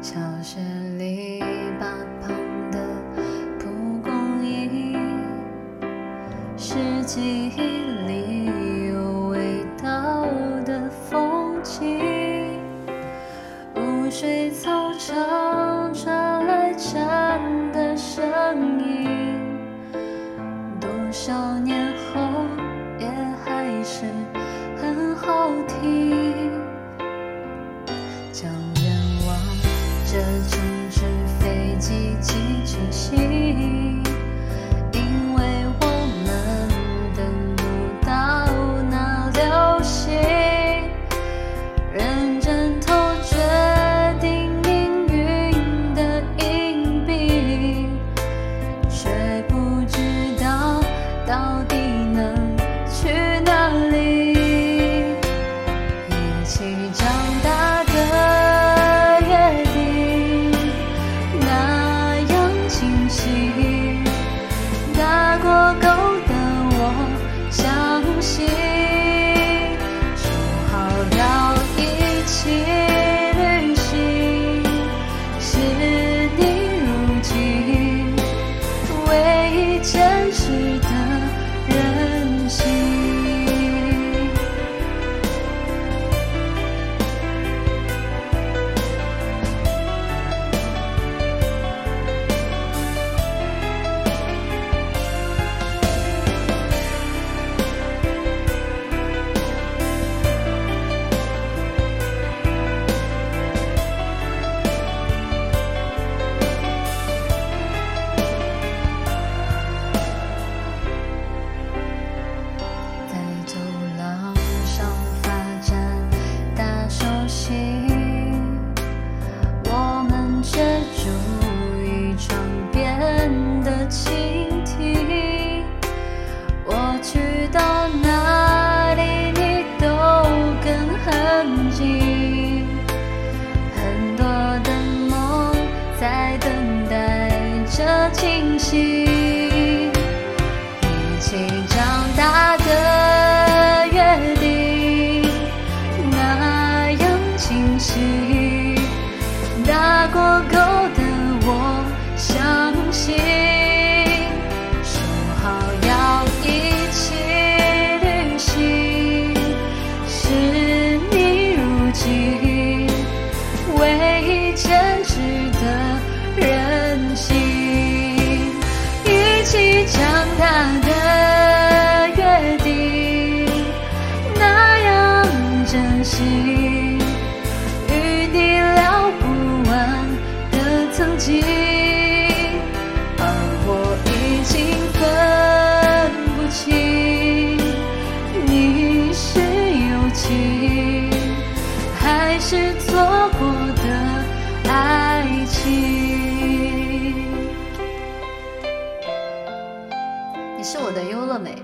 教室篱笆旁的蒲公英，是记忆里有味道的风景，雾水操场传来蝉的声音。寄成心。倾听。我去到哪里，你都跟很近。很多的梦在等待着清醒。一起长大的约定，那样清晰，心，与你聊不完的曾经，而我已经分不清，你是友情，还是错过的爱情。你是我的优乐美。